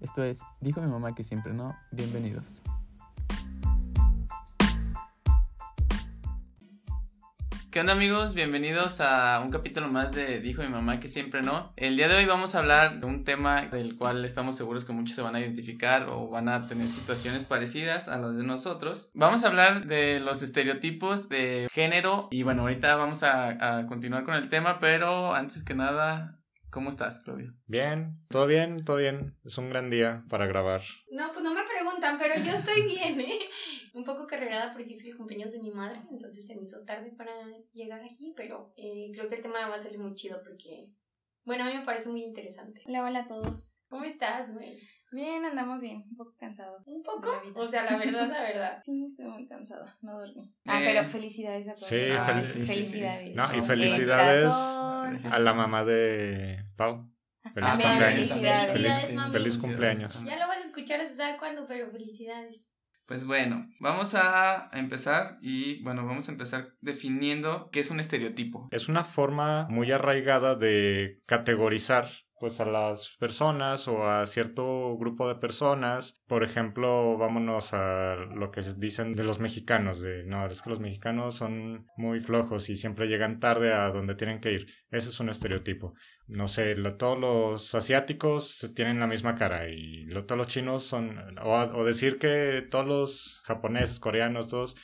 Esto es Dijo mi mamá que siempre no. Bienvenidos. ¿Qué onda amigos? Bienvenidos a un capítulo más de Dijo mi mamá que siempre no. El día de hoy vamos a hablar de un tema del cual estamos seguros que muchos se van a identificar o van a tener situaciones parecidas a las de nosotros. Vamos a hablar de los estereotipos de género y bueno, ahorita vamos a, a continuar con el tema, pero antes que nada ¿Cómo estás, Claudio? Bien, todo bien, todo bien. Es un gran día para grabar. No, pues no me preguntan, pero yo estoy bien, ¿eh? Un poco carregada porque es el cumpleaños de mi madre, entonces se me hizo tarde para llegar aquí, pero eh, creo que el tema va a salir muy chido porque, bueno, a mí me parece muy interesante. Hola, hola a todos. ¿Cómo estás, güey? Bien, andamos bien, un poco cansados. ¿Un poco? O sea, la verdad, la verdad. Sí, estoy muy cansada, no dormí. Ah, pero felicidades a todos. Sí, Ah, fel- sí, sí, sí. felicidades. No, y felicidades a la mamá de Pau. Feliz cumpleaños. felicidades. Feliz, Felicidades, mami. feliz cumpleaños. Ya lo vas a escuchar, se sabe cuándo, pero felicidades. Pues bueno, vamos a empezar y bueno, vamos a empezar definiendo qué es un estereotipo. Es una forma muy arraigada de categorizar pues a las personas o a cierto grupo de personas. Por ejemplo, vámonos a lo que se dicen de los mexicanos, de no, es que los mexicanos son muy flojos y siempre llegan tarde a donde tienen que ir. Ese es un estereotipo. No sé, lo- todos los asiáticos tienen la misma cara y lo- todos los chinos son, o, o decir que todos los japoneses, coreanos, todos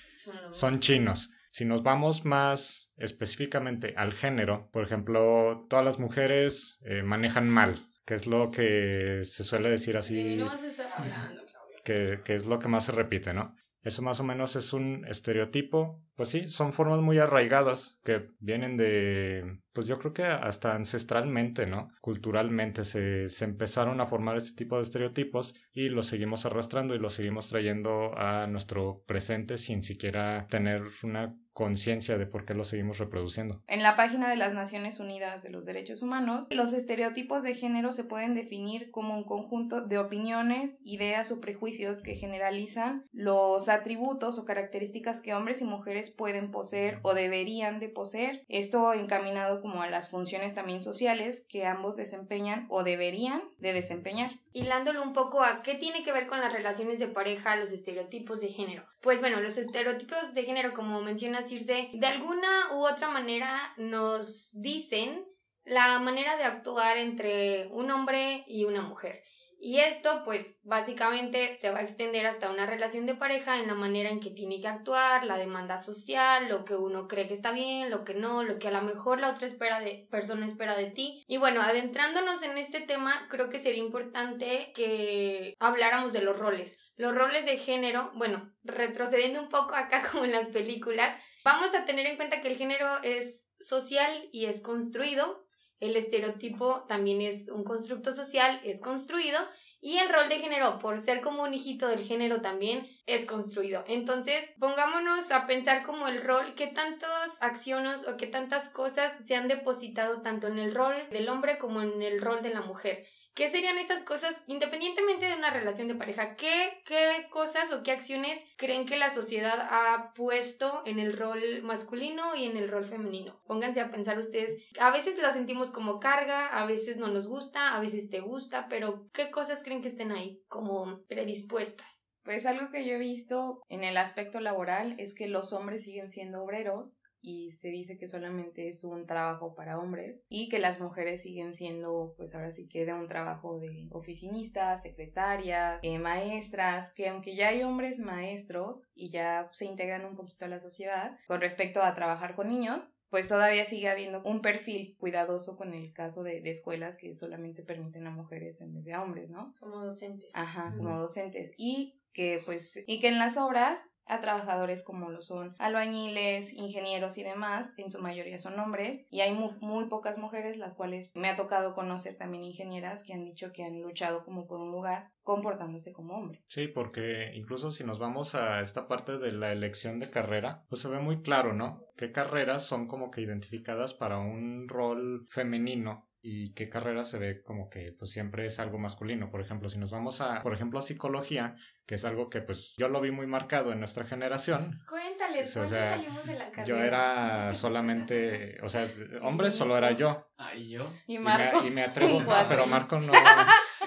Son, chinos. Si nos vamos más específicamente al género, por ejemplo, todas las mujeres eh, manejan mal, que es lo que se suele decir así, no hablando, que, que es lo que más se repite, ¿no? Eso más o menos es un estereotipo. Pues sí, son formas muy arraigadas que vienen de, pues yo creo que hasta ancestralmente, ¿no? Culturalmente se, se empezaron a formar este tipo de estereotipos y los seguimos arrastrando y los seguimos trayendo a nuestro presente sin siquiera tener una conciencia de por qué lo seguimos reproduciendo. En la página de las Naciones Unidas de los Derechos Humanos, los estereotipos de género se pueden definir como un conjunto de opiniones, ideas o prejuicios que generalizan los atributos o características que hombres y mujeres pueden poseer o deberían de poseer. Esto encaminado como a las funciones también sociales que ambos desempeñan o deberían de desempeñar. hilándolo un poco a qué tiene que ver con las relaciones de pareja, los estereotipos de género. Pues bueno, los estereotipos de género, como menciona Circe, de alguna u otra manera nos dicen la manera de actuar entre un hombre y una mujer. Y esto, pues, básicamente se va a extender hasta una relación de pareja en la manera en que tiene que actuar, la demanda social, lo que uno cree que está bien, lo que no, lo que a lo mejor la otra espera de, persona espera de ti. Y bueno, adentrándonos en este tema, creo que sería importante que habláramos de los roles. Los roles de género, bueno, retrocediendo un poco acá como en las películas, vamos a tener en cuenta que el género es social y es construido. El estereotipo también es un constructo social, es construido. Y el rol de género, por ser como un hijito del género también, es construido. Entonces, pongámonos a pensar como el rol, qué tantas acciones o qué tantas cosas se han depositado tanto en el rol del hombre como en el rol de la mujer. ¿Qué serían esas cosas, independientemente de una relación de pareja? ¿Qué, qué cosas o qué acciones creen que la sociedad ha puesto en el rol masculino y en el rol femenino? Pónganse a pensar ustedes. A veces la sentimos como carga, a veces no nos gusta, a veces te gusta, pero ¿qué cosas creen que estén ahí como predispuestas? Pues algo que yo he visto en el aspecto laboral es que los hombres siguen siendo obreros y se dice que solamente es un trabajo para hombres y que las mujeres siguen siendo pues ahora sí que de un trabajo de oficinistas, secretarias, eh, maestras, que aunque ya hay hombres maestros y ya se integran un poquito a la sociedad con respecto a trabajar con niños, pues todavía sigue habiendo un perfil cuidadoso con el caso de, de escuelas que solamente permiten a mujeres en vez de a hombres, ¿no? Como docentes. Ajá, como docentes. Y que pues, y que en las obras a trabajadores como lo son albañiles, ingenieros y demás, en su mayoría son hombres, y hay muy, pocas mujeres, las cuales me ha tocado conocer también ingenieras que han dicho que han luchado como por un lugar comportándose como hombre. Sí, porque incluso si nos vamos a esta parte de la elección de carrera, pues se ve muy claro, ¿no? ¿Qué carreras son como que identificadas para un rol femenino? Y qué carrera se ve como que pues siempre es algo masculino. Por ejemplo, si nos vamos a, por ejemplo, a psicología, que es algo que pues yo lo vi muy marcado en nuestra generación. Cuéntales, ¿cuándo salimos de la carrera? Yo era solamente, o sea, hombre solo era yo. Ah, ¿y yo? Y Marco. Y me, atrevo, pero Marco no,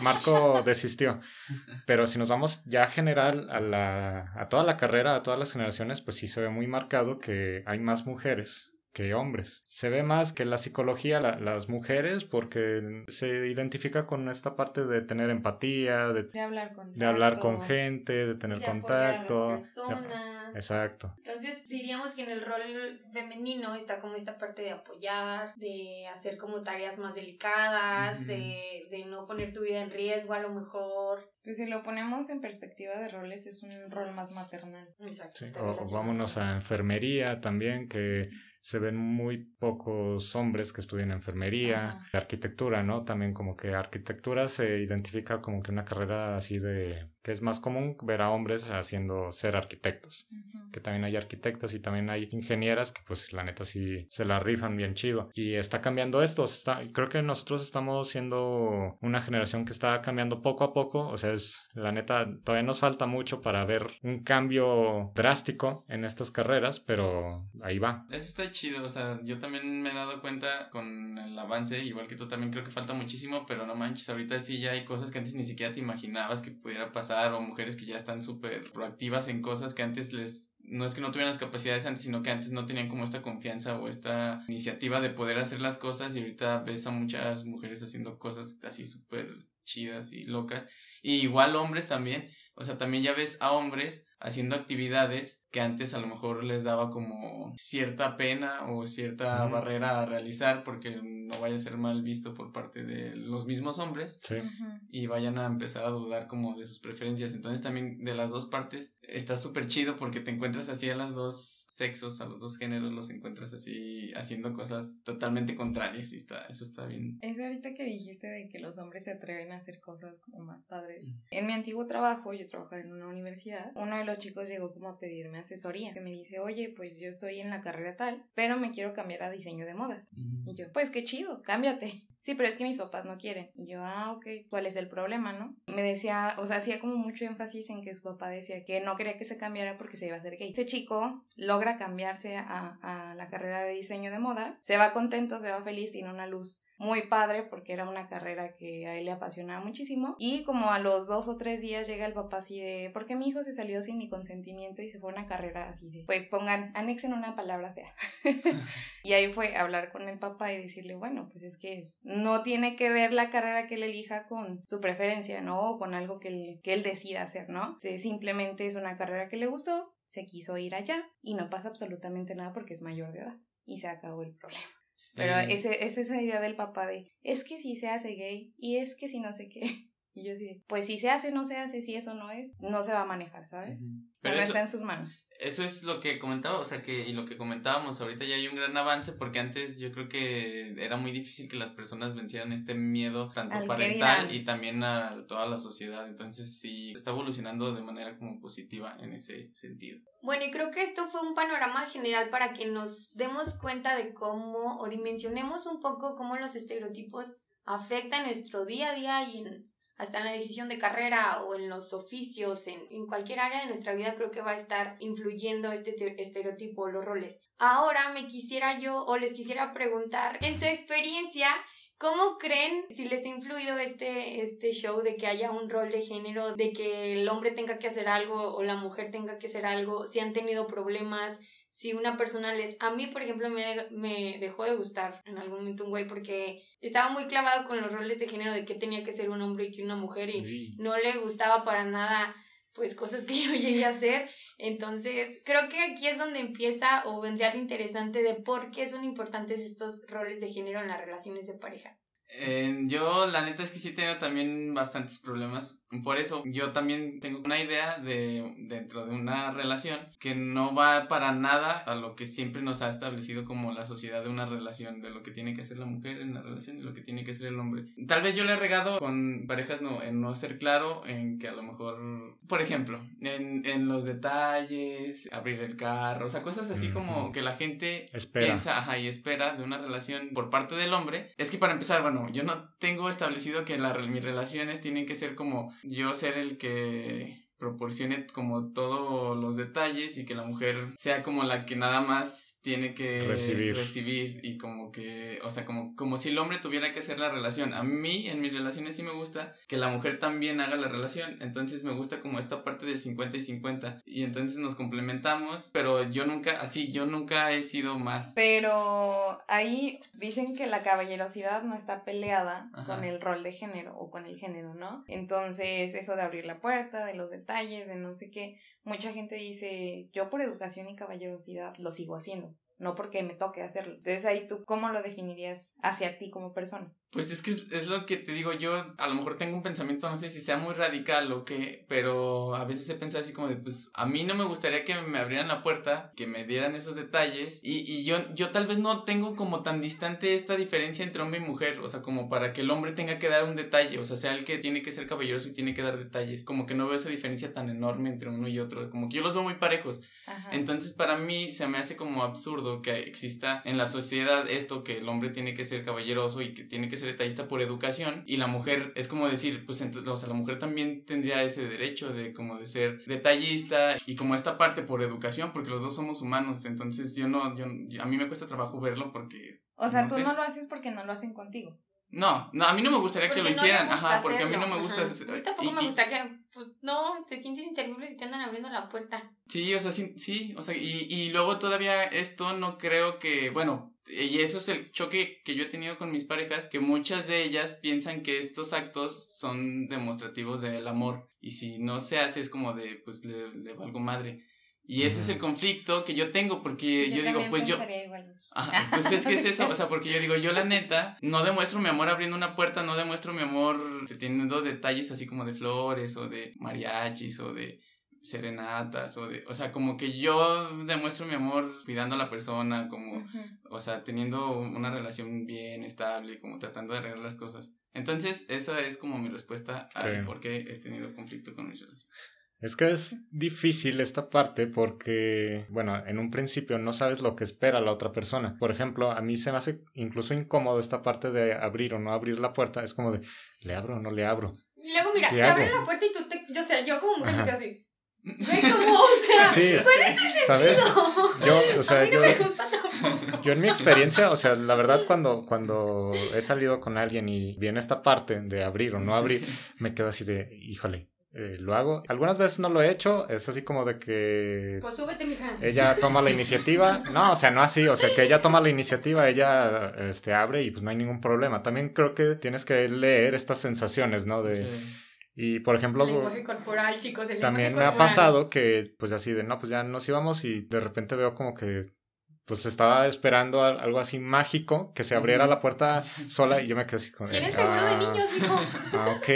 Marco desistió. Pero si nos vamos ya general a la, a toda la carrera, a todas las generaciones, pues sí se ve muy marcado que hay más mujeres que hombres. Se ve más que la psicología las mujeres porque se identifica con esta parte de tener empatía, de, hablar, con de hablar con gente, de tener contacto. A las personas. exacto. Entonces diríamos que en el rol femenino está como esta parte de apoyar, de hacer como tareas más delicadas, de, de no poner tu vida en riesgo a lo mejor. Pues si lo ponemos en perspectiva de roles es un rol más maternal. Exacto. o vámonos a enfermería también, que se ven muy pocos hombres que estudian enfermería, arquitectura, ¿no? También como que arquitectura se identifica como que una carrera así de que es más común ver a hombres haciendo ser arquitectos, que también hay arquitectos y también hay ingenieras que pues la neta sí se la rifan bien chido. Y está cambiando esto, está, creo que nosotros estamos siendo una generación que está cambiando poco a poco, o sea, es la neta todavía nos falta mucho para ver un cambio drástico en estas carreras, pero ahí va. Eso está chido, o sea, yo también me he dado cuenta con el avance, igual que tú también creo que falta muchísimo, pero no manches, ahorita sí ya hay cosas que antes ni siquiera te imaginabas que pudiera pasar o mujeres que ya están súper proactivas en cosas que antes les no es que no tuvieran las capacidades antes, sino que antes no tenían como esta confianza o esta iniciativa de poder hacer las cosas y ahorita ves a muchas mujeres haciendo cosas así súper chidas y locas. Y igual hombres también, o sea, también ya ves a hombres haciendo actividades que antes a lo mejor les daba como cierta pena o cierta barrera a realizar porque no vaya a ser mal visto por parte de los mismos hombres y vayan a empezar a dudar como de sus preferencias. Entonces también de las dos partes está súper chido porque te encuentras así a los dos sexos, a los dos géneros, los encuentras así haciendo cosas totalmente contrarias y está, eso está bien. Es ahorita que dijiste de que los hombres se atreven a hacer cosas como más padres. En mi antiguo trabajo, yo trabajaba en una universidad, uno de los chicos llegó como a pedirme asesoría, que me dice, oye, pues yo estoy en la carrera tal, pero me quiero cambiar a diseño de modas. Y yo, pues qué chido, cámbiate. Sí, pero es que mis papás no quieren. Y yo, ah, ok, ¿cuál es el problema, no? Me decía, o sea, hacía como mucho énfasis en que su papá decía que no quería que se cambiara porque se iba a hacer gay. Ese chico logra cambiarse a, a la carrera de diseño de modas, se va contento, se va feliz, tiene una luz muy padre porque era una carrera que a él le apasionaba muchísimo. Y como a los dos o tres días llega el papá así de, ¿por qué mi hijo se salió sin mi consentimiento y se fue a una carrera así de, pues pongan, anexen una palabra fea. y ahí fue hablar con el papá y decirle, bueno, pues es que no tiene que ver la carrera que él elija con su preferencia, ¿no? O con algo que él, que él decida hacer, ¿no? Simplemente es una carrera que le gustó, se quiso ir allá y no pasa absolutamente nada porque es mayor de edad. Y se acabó el problema. Pero ese, es esa idea del papá de, es que si se hace gay y es que si no sé qué. Y yo sí, pues si se hace, no se hace, si eso no es, no se va a manejar, ¿sabes? Pero no está en sus manos eso es lo que comentaba, o sea, que y lo que comentábamos, ahorita ya hay un gran avance porque antes yo creo que era muy difícil que las personas vencieran este miedo tanto parental y también a toda la sociedad, entonces sí está evolucionando de manera como positiva en ese sentido. Bueno, y creo que esto fue un panorama general para que nos demos cuenta de cómo o dimensionemos un poco cómo los estereotipos afectan nuestro día a día y en hasta en la decisión de carrera o en los oficios, en, en cualquier área de nuestra vida creo que va a estar influyendo este estereotipo, los roles. Ahora me quisiera yo o les quisiera preguntar, en su experiencia, ¿Cómo creen si les ha influido este, este show de que haya un rol de género, de que el hombre tenga que hacer algo o la mujer tenga que hacer algo, si han tenido problemas, si una persona les... A mí, por ejemplo, me, me dejó de gustar en algún momento un güey porque estaba muy clavado con los roles de género de que tenía que ser un hombre y que una mujer y no le gustaba para nada pues cosas que yo llegué a hacer. Entonces, creo que aquí es donde empieza o vendría lo interesante de por qué son importantes estos roles de género en las relaciones de pareja. Eh, yo la neta es que sí tengo también bastantes problemas. Por eso yo también tengo una idea de dentro de una relación que no va para nada a lo que siempre nos ha establecido como la sociedad de una relación, de lo que tiene que hacer la mujer en la relación y lo que tiene que ser el hombre. Tal vez yo le he regado con parejas no, en no ser claro, en que a lo mejor, por ejemplo, en, en los detalles, abrir el carro, o sea, cosas así como que la gente piensa ajá, y espera de una relación por parte del hombre. Es que para empezar, bueno, yo no tengo establecido que mis relaciones tienen que ser como yo ser el que proporcione como todos los detalles y que la mujer sea como la que nada más tiene que recibir. y como que, o sea, como, como si el hombre tuviera que hacer la relación. A mí, en mis relaciones sí me gusta que la mujer también haga la relación, entonces me gusta como esta parte del 50 y 50 y entonces nos complementamos, pero yo nunca, así, yo nunca he sido más. Pero ahí dicen que la caballerosidad no está peleada con el rol de género o con el género, ¿no? Entonces, eso de abrir la puerta, de los detalles, de no sé qué, mucha gente dice, yo por educación y caballerosidad lo sigo haciendo, no porque me toque hacerlo. Entonces ahí tú, ¿cómo lo definirías hacia ti como persona? Pues es que es, lo que te digo, yo a lo mejor tengo un pensamiento, no sé si sea muy radical o qué, pero a veces he pensado así como de, pues a mí no me gustaría que me abrieran la puerta, que me dieran esos detalles y, y yo, yo tal vez no tengo como tan distante esta diferencia entre hombre y mujer, o sea, como para que el hombre tenga que dar un detalle, o sea, sea el que tiene que ser caballeroso y tiene que dar detalles, como que no veo esa diferencia tan enorme entre uno y otro, como que yo los veo muy parejos. Entonces para mí se me hace como absurdo que exista en la sociedad esto que el hombre tiene que ser caballeroso y que tiene que ser detallista por educación y la mujer es como decir, pues entonces, o sea, la mujer también tendría ese derecho de como de ser detallista y como esta parte por educación porque los dos somos humanos, entonces yo no, yo, a mí me cuesta trabajo verlo porque... O sea, tú no lo haces porque no lo hacen contigo. No, no, a mí no me gustaría que lo hicieran, ajá, porque a mí no me gusta. A mí tampoco me gusta que, pues, no, te sientes inservible si te andan abriendo la puerta. Sí, o sea, sí, sí o sea, y, y luego todavía esto no creo que, bueno, y eso es el choque que yo he tenido con mis parejas, que muchas de ellas piensan que estos actos son demostrativos del amor, y si no se hace es como de, pues, le, le valgo madre. Y ese es el conflicto que yo tengo, porque yo, digo, pues yo... Ajá, pues es que es eso, o sea, porque yo digo, yo la neta, no demuestro mi amor abriendo una puerta, no demuestro mi amor teniendo detalles así como de flores o de mariachis o de serenatas o de, o sea, como que yo demuestro mi amor cuidando a la persona, como, o sea, teniendo una relación bien estable, como tratando de arreglar las cosas. Entonces, esa es como mi respuesta a por qué he tenido conflicto con mis relaciones. Es que es difícil esta parte porque, bueno, en un principio no sabes lo que espera la otra persona. Por ejemplo, a mí se me hace incluso incómodo esta parte de abrir o no abrir la puerta. Es como de, ¿le abro o no le abro? Y luego, mira, te abren la puerta y tú te. Yo sé, yo como mujer, así. Ve como, o sea, sí, ¿cuál es el ¿sabes? Yo, o sea, yo, yo en mi experiencia, o sea, la verdad cuando, cuando he salido con alguien y viene esta parte de abrir o no abrir, me quedo así de, híjole, eh, lo hago. Algunas veces no lo he hecho, es así como de que... Pues súbete, mija. Ella toma la iniciativa. No, o sea, no así, o sea, que ella toma la iniciativa, ella este, abre y pues no hay ningún problema. También creo que tienes que leer estas sensaciones, ¿no? De... Y por ejemplo, el lenguaje corporal, chicos, el también me ha pasado que pues así de, no, pues ya nos íbamos y de repente veo como que pues estaba esperando algo así mágico, que se abriera la puerta sola y yo me quedé así como... ¿Tienen seguro de ah, niños, hijo? Ah, ok,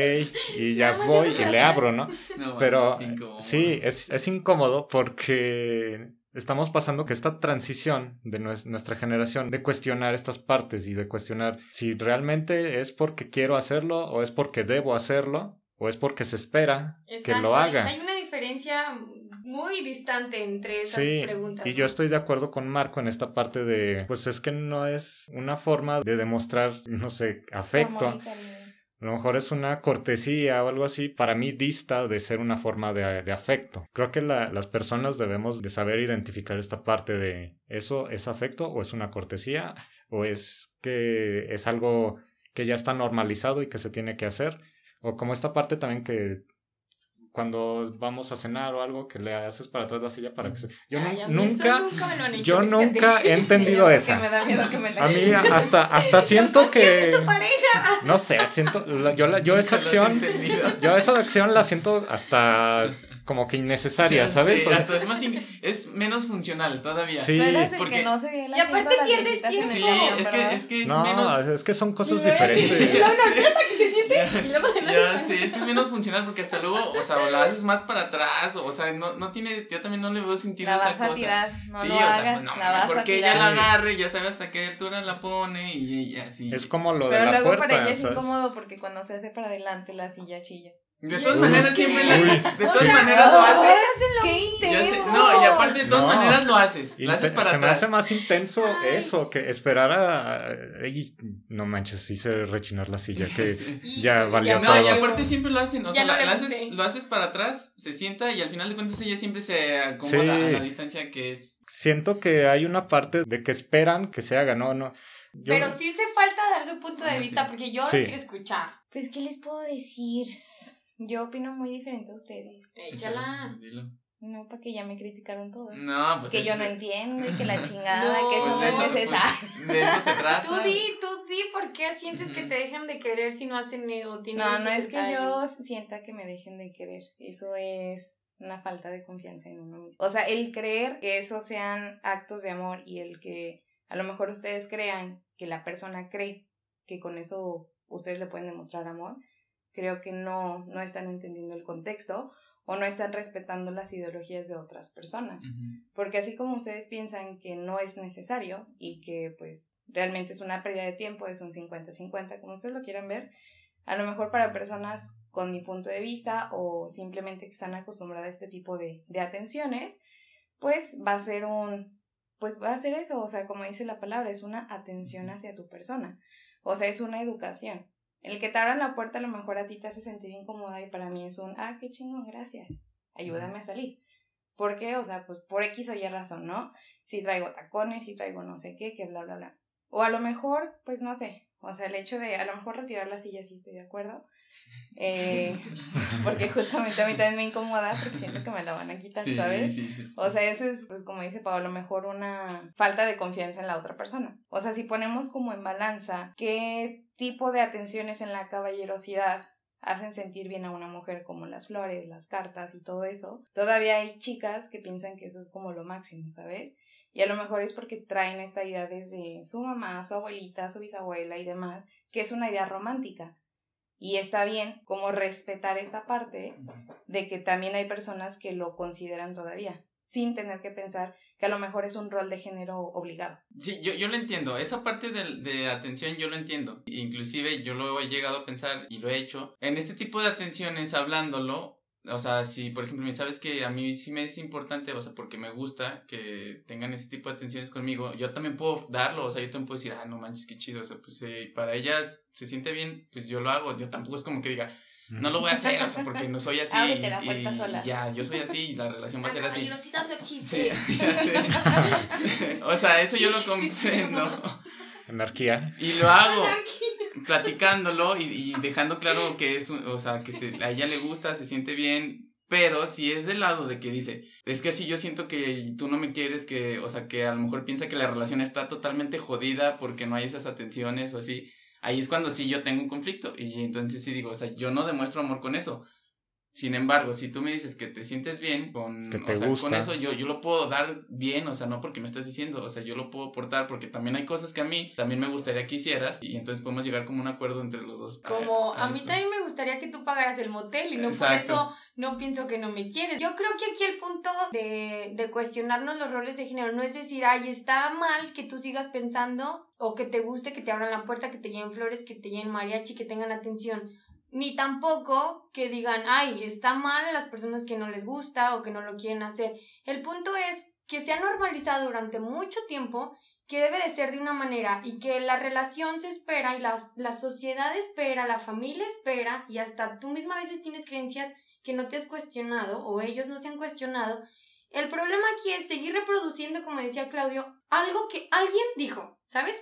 y ya voy y le abro, ¿no? Pero sí, es, es incómodo porque estamos pasando que esta transición de nuestra generación de cuestionar estas partes y de cuestionar si realmente es porque quiero hacerlo o es porque debo hacerlo o es porque se espera que lo haga. Hay una diferencia muy distante entre esas sí, preguntas. Y yo estoy de acuerdo con Marco en esta parte de, pues es que no es una forma de demostrar, no sé, afecto. A lo mejor es una cortesía o algo así. Para mí dista de ser una forma de, de afecto. Creo que la, las personas debemos de saber identificar esta parte de eso es afecto o es una cortesía o es que es algo que ya está normalizado y que se tiene que hacer. O como esta parte también que cuando vamos a cenar o algo que le haces para atrás la silla para que se... Yo nunca, yo nunca he entendido esa. A mí hasta, hasta siento que... No sé, siento, yo, yo esa acción, yo esa acción la siento hasta como que innecesaria, ¿sabes? hasta es, más es menos funcional todavía. Sí, porque... no se y aparte pierdes tiempo. Sí, es que, es que es no, menos... es que son cosas diferentes. Ya, sí, es que es menos funcional porque hasta luego, o sea, o la haces más para atrás, o, sea, no, no tiene, yo también no le veo sentido a esa cosa. A tirar, no sí, lo o sea, hagas, no, la vas porque ella la agarre, ya sabe hasta qué altura la pone y, así. Es como lo de la puerta. Pero luego para ella es incómodo porque cuando se hace para adelante la silla chilla. De todas ¿Y maneras siempre qué? la- Uy. de O todas sea, maneras lo haces. ¡Qué sé- intenso! no, y aparte de todas No. maneras lo haces. Lo haces para se me atrás. hace más intenso Ay. eso que esperar a. Ey, no manches, hice rechinar la silla. Que Sí. ya valió No, todo. y aparte siempre lo hacen, o sea, no la- lo, haces, lo haces para atrás, se sienta y al final de cuentas ella siempre se acomoda Sí. a la distancia que es. Siento que hay una parte de que esperan que se haga, no, no. Yo- Pero sí hace falta dar su punto de Ah, vista sí. porque yo Sí. lo quiero escuchar. Pues, ¿qué les puedo decir? Yo opino muy diferente a ustedes. Échala. Dilo. No, para que ya me criticaron todo. No, pues que es- yo no entiendo y que la chingada, No, que eso pues no de es eso, necesario. pues, de eso se trata. Tú di, tú di por qué sientes que te dejan de querer si no hacen o tienen No, no es que yo sienta que me dejen de querer. Eso es una falta de confianza en uno mismo. O sea, el creer que esos sean actos de amor y el que a lo mejor ustedes crean que la persona cree que con eso ustedes le pueden demostrar amor, creo que no, no están entendiendo el contexto o no están respetando las ideologías de otras personas. Porque así como ustedes piensan que no es necesario y que pues realmente es una pérdida de tiempo, es un 50-50, como ustedes lo quieran ver, a lo mejor para personas con mi punto de vista o simplemente que están acostumbradas a este tipo de, de atenciones, pues va a ser un, pues va a ser eso, o sea, como dice la palabra, es una atención hacia tu persona, o sea, es una educación. El que te abran la puerta a lo mejor a ti te hace sentir incómoda y para mí es un, ah, qué chingón, gracias, ayúdame a salir. ¿Por qué? O sea, pues por X o Y razón, ¿no? Si traigo tacones, si traigo no sé qué, que bla, bla, bla. O a lo mejor, pues no sé, o sea, el hecho de a lo mejor retirar la silla, sí estoy de acuerdo. Eh, porque justamente a mí también me incomoda porque siento que me la van a quitar, Sí, ¿sabes? sí, sí, sí. O sea, eso es, pues como dice Pablo, a lo mejor una falta de confianza en la otra persona. O sea, si ponemos como en balanza qué tipo de atenciones en la caballerosidad hacen sentir bien a una mujer como las flores, las cartas y todo eso, todavía hay chicas que piensan que eso es como lo máximo, ¿sabes? Y a lo mejor es porque traen esta idea desde su mamá, su abuelita, su bisabuela y demás, que es una idea romántica. Y está bien como respetar esta parte de que también hay personas que lo consideran todavía, sin tener que pensar que a lo mejor es un rol de género obligado. Sí, yo, yo lo entiendo. Esa parte de, de atención yo lo entiendo. Inclusive yo lo he llegado a pensar y lo he hecho. En este tipo de atenciones, hablándolo, o sea, si por ejemplo me sabes que a mí sí me es importante, o sea, porque me gusta que tengan ese tipo de atenciones conmigo, yo también puedo darlo, o sea, yo también puedo decir, ah, no manches, qué chido, o sea, pues eh, para ellas se siente bien, pues yo lo hago. Yo tampoco es como que diga, no lo voy a hacer, o sea, porque no soy así. Ábrete la puerta y sola. Ya, yo soy así y la relación va a ser así. no Sí, existe. ya sé. o sea, eso yo lo comprendo. Anarquía. Y lo hago platicándolo y, dejando claro que es, un- o sea, que se- a ella le gusta, se siente bien, pero si es del lado de que dice, es que así yo siento que tú no me quieres, que, o sea, que a lo mejor piensa que la relación está totalmente jodida porque no hay esas atenciones o así, ahí es cuando sí yo tengo un conflicto y entonces sí digo, o sea, yo no demuestro amor con eso. Sin embargo, si tú me dices que te sientes bien con, Que te o sea, gusta. con eso, yo, yo lo puedo dar bien, o sea, no porque me estás diciendo, o sea, yo lo puedo aportar porque también hay cosas que a mí también me gustaría que hicieras y entonces podemos llegar como un acuerdo entre los dos. Como a mí esto. también me gustaría que tú pagaras el motel y no Exacto. por eso no pienso que no me quieres. Yo creo que aquí el punto de, de cuestionarnos los roles de género no es decir, ay, está mal que tú sigas pensando o que te guste que te abran la puerta, que te lleven flores, que te lleven mariachi, que tengan atención. Ni tampoco que digan, ay, está mal a las personas que no les gusta o que no lo quieren hacer. El punto es que se ha normalizado durante mucho tiempo que debe de ser de una manera y que la relación se espera y la, la sociedad espera, la familia espera y hasta tú misma a veces tienes creencias que no te has cuestionado o ellos no se han cuestionado. El problema aquí es seguir reproduciendo, como decía Claudio, algo que alguien dijo, ¿sabes?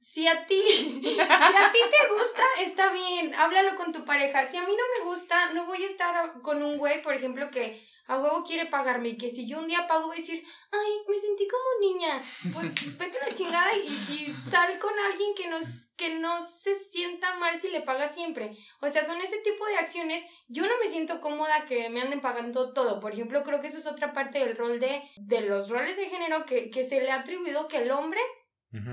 Si a ti, a ti te gusta, está bien, háblalo con tu pareja. Si a mí no me gusta, no voy a estar con un güey, por ejemplo, que a huevo quiere pagarme y que si yo un día pago voy a decir, ay, me sentí como niña. Pues vete la chingada y, y sal con alguien que, nos, que no se sienta mal si le paga siempre. O sea, son ese tipo de acciones. Yo no me siento cómoda que me anden pagando todo. Por ejemplo, creo que eso es otra parte del rol de, de los roles de género que, que se le ha atribuido que el hombre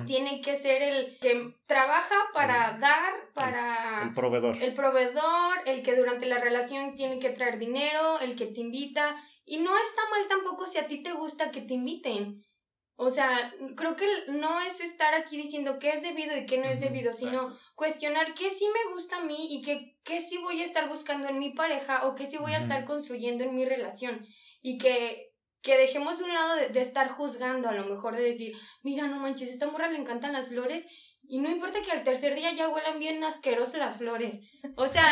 Tiene que ser el que trabaja para dar, para El proveedor. el proveedor, el que durante la relación tiene que traer dinero, el que te invita. Y no está mal tampoco si a ti te gusta que te inviten. O sea, creo que no es estar aquí diciendo qué es debido y qué no es debido, sino exacto. cuestionar qué sí me gusta a mí y qué, qué sí voy a estar buscando en mi pareja o qué sí voy a estar construyendo en mi relación. Y que, que dejemos de un lado de, de estar juzgando, a lo mejor de decir, mira, no manches, a esta morra le encantan las flores y no importa que al tercer día ya huelan bien asquerosas las flores. O sea,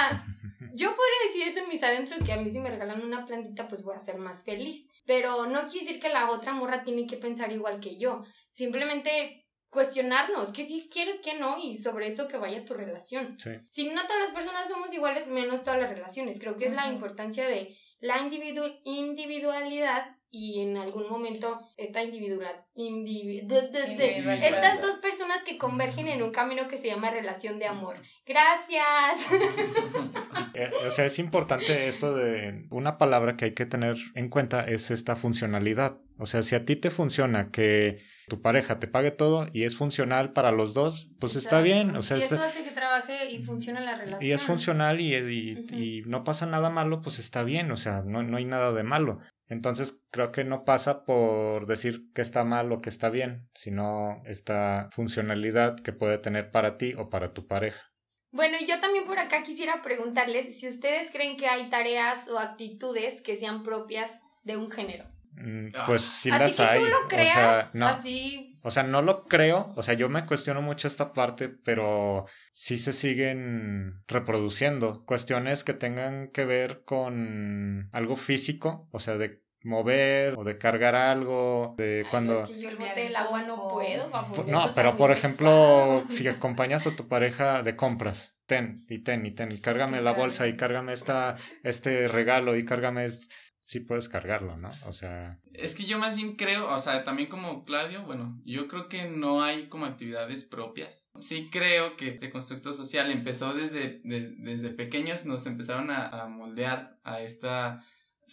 yo podría decir eso en mis adentros, que a mí si me regalan una plantita, pues voy a ser más feliz. Pero no quiere decir que la otra morra tiene que pensar igual que yo. Simplemente cuestionarnos, que si quieres, que no, y sobre eso que vaya tu relación. Sí. Si no todas las personas somos iguales, menos todas las relaciones. Creo que es la importancia de la individu- individualidad y en algún momento esta individualidad. indivi- de- de- de- Individualidad. estas dos personas que convergen en un camino que se llama relación de amor. Gracias. Eh, o sea, es importante esto de una palabra que hay que tener en cuenta es esta funcionalidad. O sea, si a ti te funciona que tu pareja te pague todo y es funcional para los dos, pues está bien. O sea, y está- eso hace que trabaje y funcione la relación. y es funcional y, y- y no pasa nada malo, pues está bien. O sea, no, no hay nada de malo. Entonces creo que no pasa por decir que está mal o que está bien, sino esta funcionalidad que puede tener para ti o para tu pareja. Bueno, y yo también por acá quisiera preguntarles si ustedes creen que hay tareas o actitudes que sean propias de un género. Mm, Ah. Pues sí así las que hay. tú lo o creas, sea, no. así O sea, no lo creo, o sea, yo me cuestiono mucho esta parte, pero sí se siguen reproduciendo cuestiones que tengan que ver con algo físico, o sea, de mover o de cargar algo, de Ay, cuando... es que yo el bote el del agua no puedo. eso No, pero por pesado. ejemplo, si acompañas a tu pareja de compras, ten y ten y ten, y cárgame la bolsa y cárgame esta, este regalo y cárgame... Sí puedes cargarlo, ¿no? O sea, Es que yo más bien creo, o sea, también como Claudio, bueno, yo creo que no hay como actividades propias. Sí creo que este constructo social empezó desde, des- desde pequeños, nos empezaron a, a moldear a estas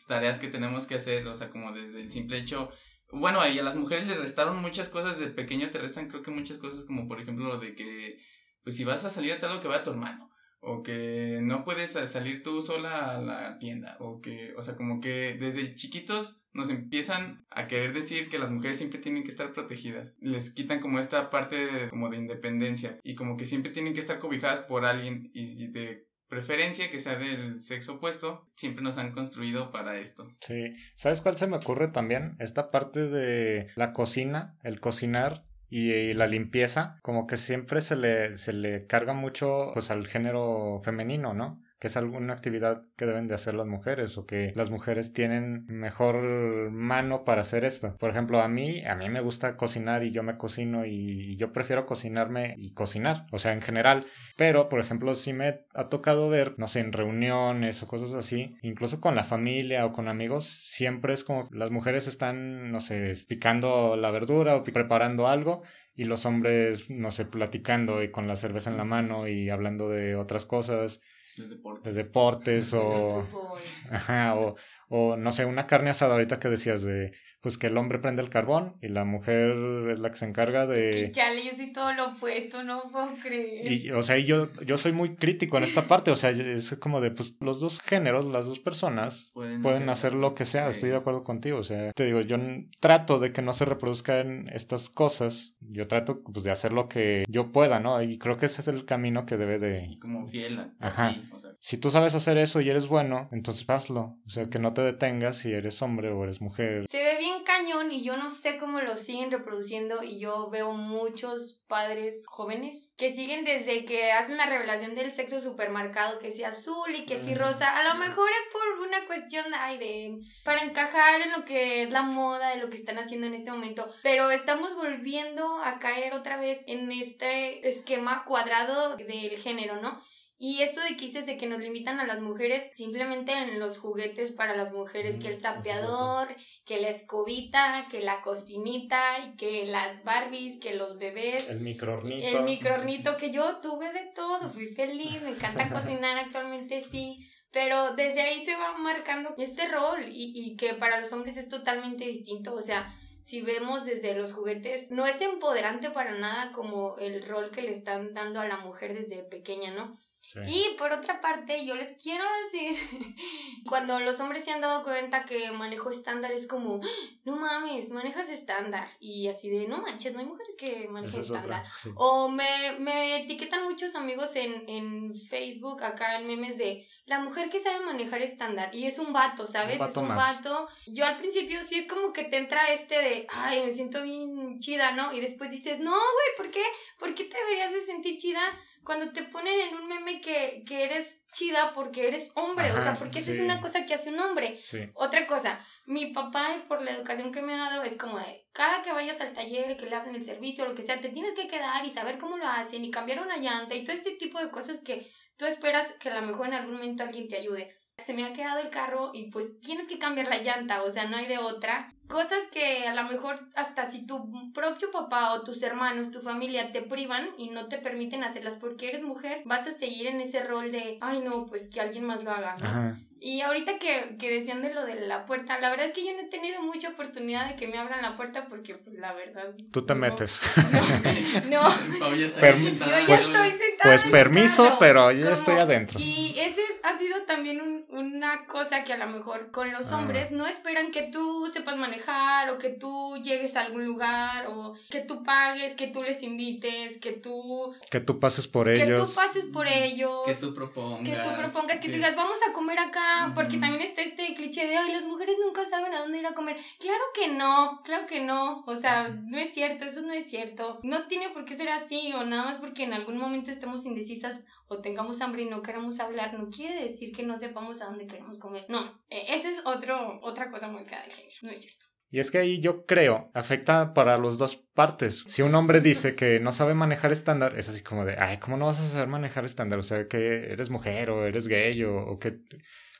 tareas que tenemos que hacer, o sea, como desde el simple hecho, bueno, y a las mujeres les restaron muchas cosas, de pequeño te restan creo que muchas cosas como por ejemplo lo de que, pues si vas a salir a tal que vaya tu hermano o que no puedes sa- salir tú sola a la tienda, o que, o sea, como que desde chiquitos nos empiezan a querer decir que las mujeres siempre tienen que estar protegidas, les quitan como esta parte de, como de independencia y como que siempre tienen que estar cobijadas por alguien y, y de preferencia que sea del sexo opuesto, siempre nos han construido para esto. Sí, ¿sabes cuál se me ocurre también? Esta parte de la cocina, el cocinar y, la limpieza, como que siempre se le, se le carga mucho pues al género femenino, ¿no? Que es alguna actividad que deben de hacer las mujeres o que las mujeres tienen mejor mano para hacer esto. Por ejemplo, a mí, a mí me gusta cocinar y yo me cocino y yo prefiero cocinarme y cocinar, o sea, en general. Pero, por ejemplo, si me ha tocado ver, no sé, en reuniones o cosas así, incluso con la familia o con amigos, siempre es como las mujeres están, no sé, picando la verdura o preparando algo y los hombres, no sé, platicando y con la cerveza en la mano y hablando de otras cosas De deportes. de deportes o, De fútbol. ajá, o, o no sé, una carne asada ahorita que decías de, pues que el hombre prende el carbón y la mujer es la que se encarga Y de... chale, yo soy todo lo opuesto, no puedo creer. Y, o sea, y yo, yo soy muy crítico en esta parte, o sea, es como de, pues los dos géneros, las dos personas pueden hacer lo que sea, Sí. estoy de acuerdo contigo, o sea, te digo, yo trato de que no se reproduzcan estas cosas, yo trato pues de hacer lo que yo pueda, ¿no? Y creo que ese es el camino que debe de, Y como fiel a Ajá. ti, o sea, si tú sabes hacer eso y eres bueno, entonces hazlo. O sea, que no te detengas si eres hombre o eres mujer. Se ve bien cañón y yo no sé cómo lo siguen reproduciendo y yo veo muchos padres jóvenes que siguen desde que hacen la revelación del sexo supermercado que sea azul y que Mm. rosa. A lo mejor es por una cuestión ay, de para encajar en lo que es la moda de lo que están haciendo en este momento, pero estamos volviendo a caer otra vez en este esquema cuadrado del género, ¿no? Y esto de que dices de que nos limitan a las mujeres simplemente en los juguetes para las mujeres, que el trapeador, que la escobita, que la cocinita, y que las Barbies, que los bebés, el, microornito. microornito, que yo tuve de todo, fui feliz, me encanta cocinar actualmente sí, pero desde ahí se va marcando este rol y, y que para los hombres es totalmente distinto, o sea, si vemos desde los juguetes, no es empoderante para nada como el rol que le están dando a la mujer desde pequeña, ¿no? Sí. Y por otra parte, yo les quiero decir, cuando los hombres se han dado cuenta que manejo estándar es como, no mames, manejas estándar. Y así de, no manches, no hay mujeres que manejen es estándar. sí. O me, me etiquetan muchos amigos en, en Facebook, acá en memes de la mujer que sabe manejar estándar. Y es un vato, ¿sabes? Un vato es un más. vato. Yo al principio sí es como que te entra este de, ay, me siento bien chida, ¿no? Y después dices, no, güey, ¿por qué? ¿Por qué te deberías de sentir chida cuando te ponen en un meme que, que eres chida porque eres hombre? o sea, porque sí. es una cosa que hace un hombre. Sí. Otra cosa, mi papá, por la educación que me ha dado, es como de, cada que vayas al taller, que le hacen el servicio, lo que sea, te tienes que quedar y saber cómo lo hacen y cambiar una llanta y todo este tipo de cosas que tú esperas que a lo mejor en algún momento alguien te ayude. Se me ha quedado el carro y pues tienes que cambiar la llanta, o sea, no hay de otra. Cosas que a lo mejor hasta si tu propio papá o tus hermanos, tu familia te privan y no te permiten hacerlas porque eres mujer, vas a seguir en ese rol de, ay no, pues que alguien más lo haga. Y ahorita que, que decían de lo de la puerta, la verdad es que yo no he tenido mucha oportunidad de que me abran la puerta porque, pues, la verdad. Tú te no. metes. No, ya está yo ya Pues- estoy sentada. Pues permiso, pero yo Como- estoy adentro. Y ese ha sido también un- una cosa que a lo mejor con los Ah. hombres no esperan que tú sepas manejar o que tú llegues a algún lugar o que tú pagues, que tú les invites, que tú, Que tú pases por que tú ellos. pases por ellos. Que tú propongas. Que tú propongas, que tú digas, vamos a comer acá, Porque también está este cliché de, ay, las mujeres nunca saben a dónde ir a comer. Claro que no, claro que no. O sea, no es cierto, eso no es cierto. No tiene por qué ser así, o nada más porque en algún momento estemos indecisas o tengamos hambre y no queramos hablar, no quiere decir que no sepamos a dónde queremos comer. No, eh, esa es otro, otra cosa muy cada de género, no es cierto. Y es que ahí yo creo, afecta para las dos partes. Si un hombre dice que no sabe manejar estándar, es así como de, ay, ¿cómo no vas a saber manejar estándar? O sea, que eres mujer o eres gay o, o que...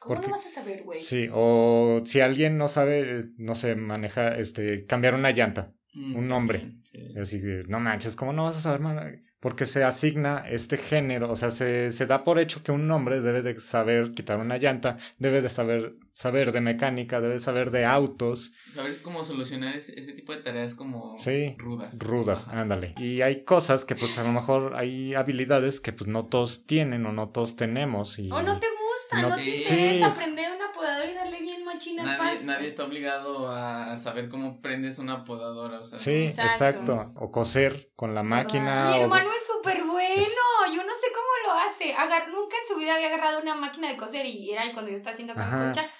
¿Cómo Porque- no vas a saber, güey? Sí, o si alguien no sabe, no sé, maneja, este, cambiar una llanta. Mm, un también, sí. Así que, no manches, ¿cómo no vas a saber manejar? Porque se asigna este género, o sea, se, se da por hecho que un hombre debe de saber quitar una llanta, debe de saber, saber de mecánica, debe de saber de autos, Saber cómo solucionar ese, ese tipo de tareas como Sí, rudas. rudas, Ajá. ándale. Y hay cosas que pues a lo mejor hay habilidades que pues no todos tienen o no todos tenemos y... O no te gusta, No- no, te Sí. interesa Sí. aprender una podadora y darle bien machina al Nadie, pasto. nadie está obligado a saber cómo prendes una podadora. O sea, Sí, Exacto. exacto. O coser con la máquina. Mi o- hermano es súper bueno. Yo no sé cómo lo hace. Agar- nunca en su vida había agarrado una máquina de coser y era cuando yo estaba haciendo con concha.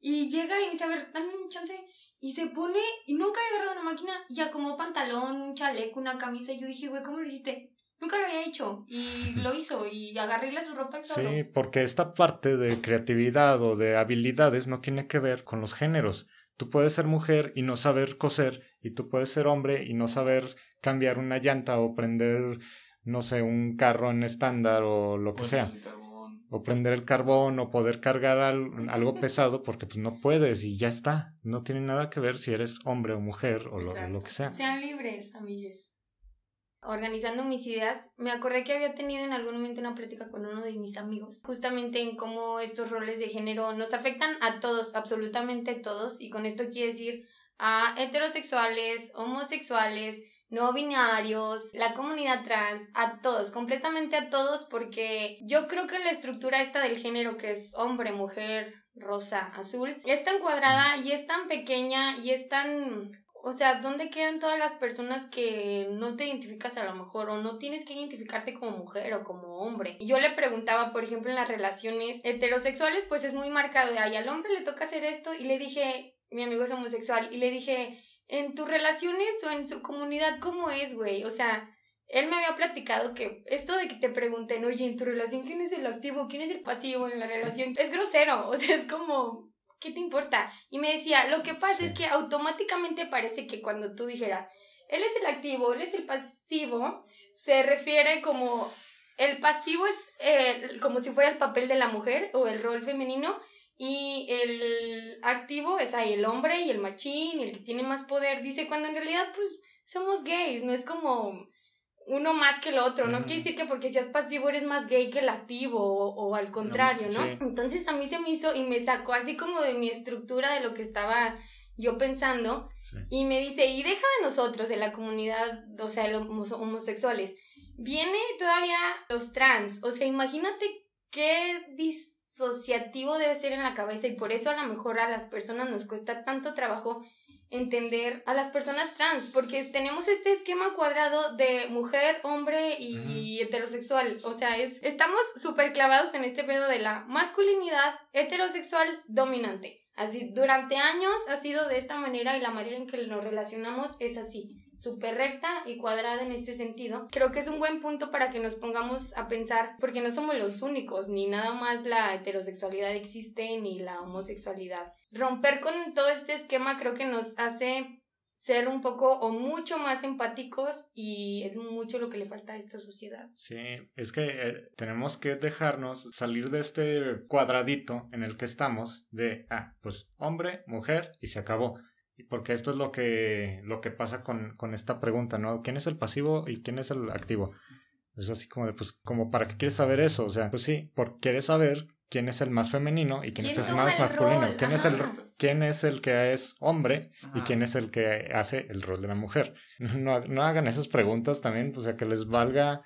Y llega y me dice, a ver, dame un chance. Y se pone, y nunca había agarrado una máquina. Y ya como pantalón, un chaleco, una camisa. Y yo dije, güey, ¿cómo lo hiciste? Nunca lo había hecho. Y lo hizo. Y agarré su ropa solo. Sí, porque esta parte de creatividad o de habilidades no tiene que ver con los géneros. Tú puedes ser mujer y no saber coser, y tú puedes ser hombre y no saber cambiar una llanta o prender, no sé, un carro en estándar o lo que Pues, sea. O prender el carbón o poder cargar al- algo pesado porque pues no puedes y ya está. No tiene nada que ver si eres hombre o mujer o lo, lo que sea. Sean libres, amigues. Organizando mis ideas, me acordé que había tenido en algún momento una plática con uno de mis amigos, justamente en cómo estos roles de género nos afectan a todos, absolutamente todos, y con esto quiero decir a heterosexuales, homosexuales, no binarios, la comunidad trans, a todos, completamente a todos, porque yo creo que la estructura esta del género que es hombre, mujer, rosa, azul, es tan cuadrada y es tan pequeña y es tan... O sea, ¿dónde quedan todas las personas que no te identificas a lo mejor o no tienes que identificarte como mujer o como hombre? Y yo le preguntaba, por ejemplo, en las relaciones heterosexuales, pues es muy marcado de, ay, al hombre le toca hacer esto y le dije, mi amigo es homosexual, y le dije, en tus relaciones o en su comunidad, ¿cómo es, güey? O sea, él me había platicado que esto de que te pregunten, oye, en tu relación, ¿quién es el activo? ¿Quién es el pasivo en la relación? Es grosero, o sea, es como, ¿qué te importa? Y me decía, lo que pasa Sí. es que automáticamente parece que cuando tú dijeras, él es el activo, él es el pasivo, se refiere como, el pasivo es eh, como si fuera el papel de la mujer o el rol femenino. Y el activo es ahí el hombre y el machín y el que tiene más poder. Dice, cuando en realidad, pues, somos gays, no es como uno más que el otro. No quiere decir que porque seas pasivo eres más gay que el activo o, o al contrario, ¿no? sí. Entonces a mí se me hizo y me sacó así como de mi estructura de lo que estaba yo pensando Sí. y me dice, y deja de nosotros, de la comunidad, o sea, los homo- homosexuales. Viene todavía los trans. O sea, imagínate qué disociativo debe ser en la cabeza y por eso a lo mejor a las personas nos cuesta tanto trabajo entender a las personas trans, porque tenemos este esquema cuadrado de mujer, hombre y, heterosexual. O sea, es, estamos súper clavados en este pedo de la masculinidad heterosexual dominante. Así, durante años ha sido de esta manera y la manera en que nos relacionamos es así, súper recta y cuadrada en este sentido. Creo que es un buen punto para que nos pongamos a pensar, porque no somos los únicos, ni nada más la heterosexualidad existe, ni la homosexualidad. Romper con todo este esquema creo que nos hace ser un poco o mucho más empáticos y es mucho lo que le falta a esta sociedad. Sí, es que eh, tenemos que dejarnos salir de este cuadradito en el que estamos de, ah, pues hombre, mujer y se acabó. Porque esto es lo que, lo que pasa con, con esta pregunta, ¿no? ¿Quién es el pasivo y quién es el activo? Es así como de, pues, como para qué quieres saber eso, o sea, pues sí, porque quieres saber quién es el más femenino y quién, es el más masculino, quién es el quién es el que es hombre y quién es el que hace el rol de la mujer. No, no hagan esas preguntas también, o sea, que les valga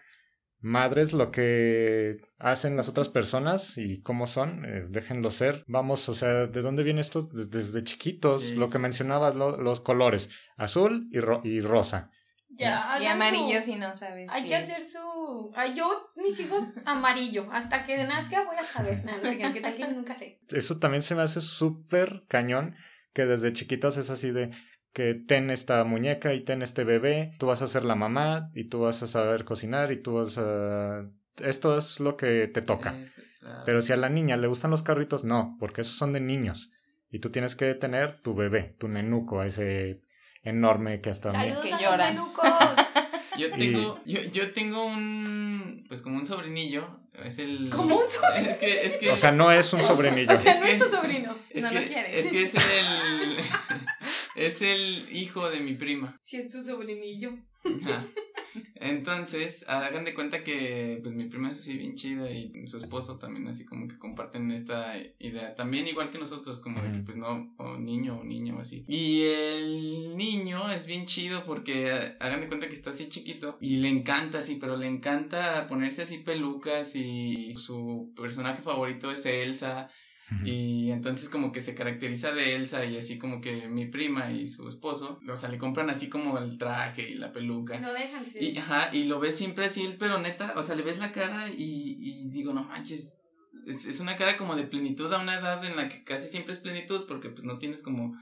madres lo que hacen las otras personas y cómo son, eh, déjenlo ser. Vamos, o sea, ¿de dónde viene esto? Desde, chiquitos, lo que mencionabas, los colores, azul y, y rosa. Ya, y amarillo si no sabes. Hay que hacer su. Ay, yo, mis hijos, amarillo. Hasta que nazca voy a saber. No, no, ¿qué tal que nunca sé? Eso también se me hace súper cañón. Que desde chiquitos es así de que ten esta muñeca y ten este bebé. Tú vas a ser la mamá y tú vas a saber cocinar y tú vas a. Esto es lo que te toca. Pues, Pero si a la niña le gustan los carritos, no, porque esos son de niños. Y tú tienes que tener tu bebé, tu nenuco, ese enorme que hasta ¡Saludos que a Yo tengo, yo, yo tengo un, pues como un sobrinillo, es el... ¿Como un sobrinillo? Es que, es que... O sea, no es un sobrinillo. O sea, no es tu sobrino. Es no que, lo quiere. Es que es el... es el hijo de mi prima. Sí, es tu sobrinillo. Ajá. Entonces, hagan de cuenta que pues mi prima es así bien chida y su esposo también así como que comparten esta idea. También igual que nosotros, como de que pues no, o niño o niño o así. Y el niño es bien chido porque hagan de cuenta que está así chiquito y le encanta así, pero le encanta ponerse así pelucas y su personaje favorito es Elsa y entonces como que se caracteriza de Elsa y así como que mi prima y su esposo, o sea, le compran así como el traje y la peluca. No dejan, Y, ajá, y lo ves siempre así, pero neta, o sea, le ves la cara y, y digo, no manches, es, es, una cara como de plenitud a una edad en la que casi siempre es plenitud porque pues no tienes como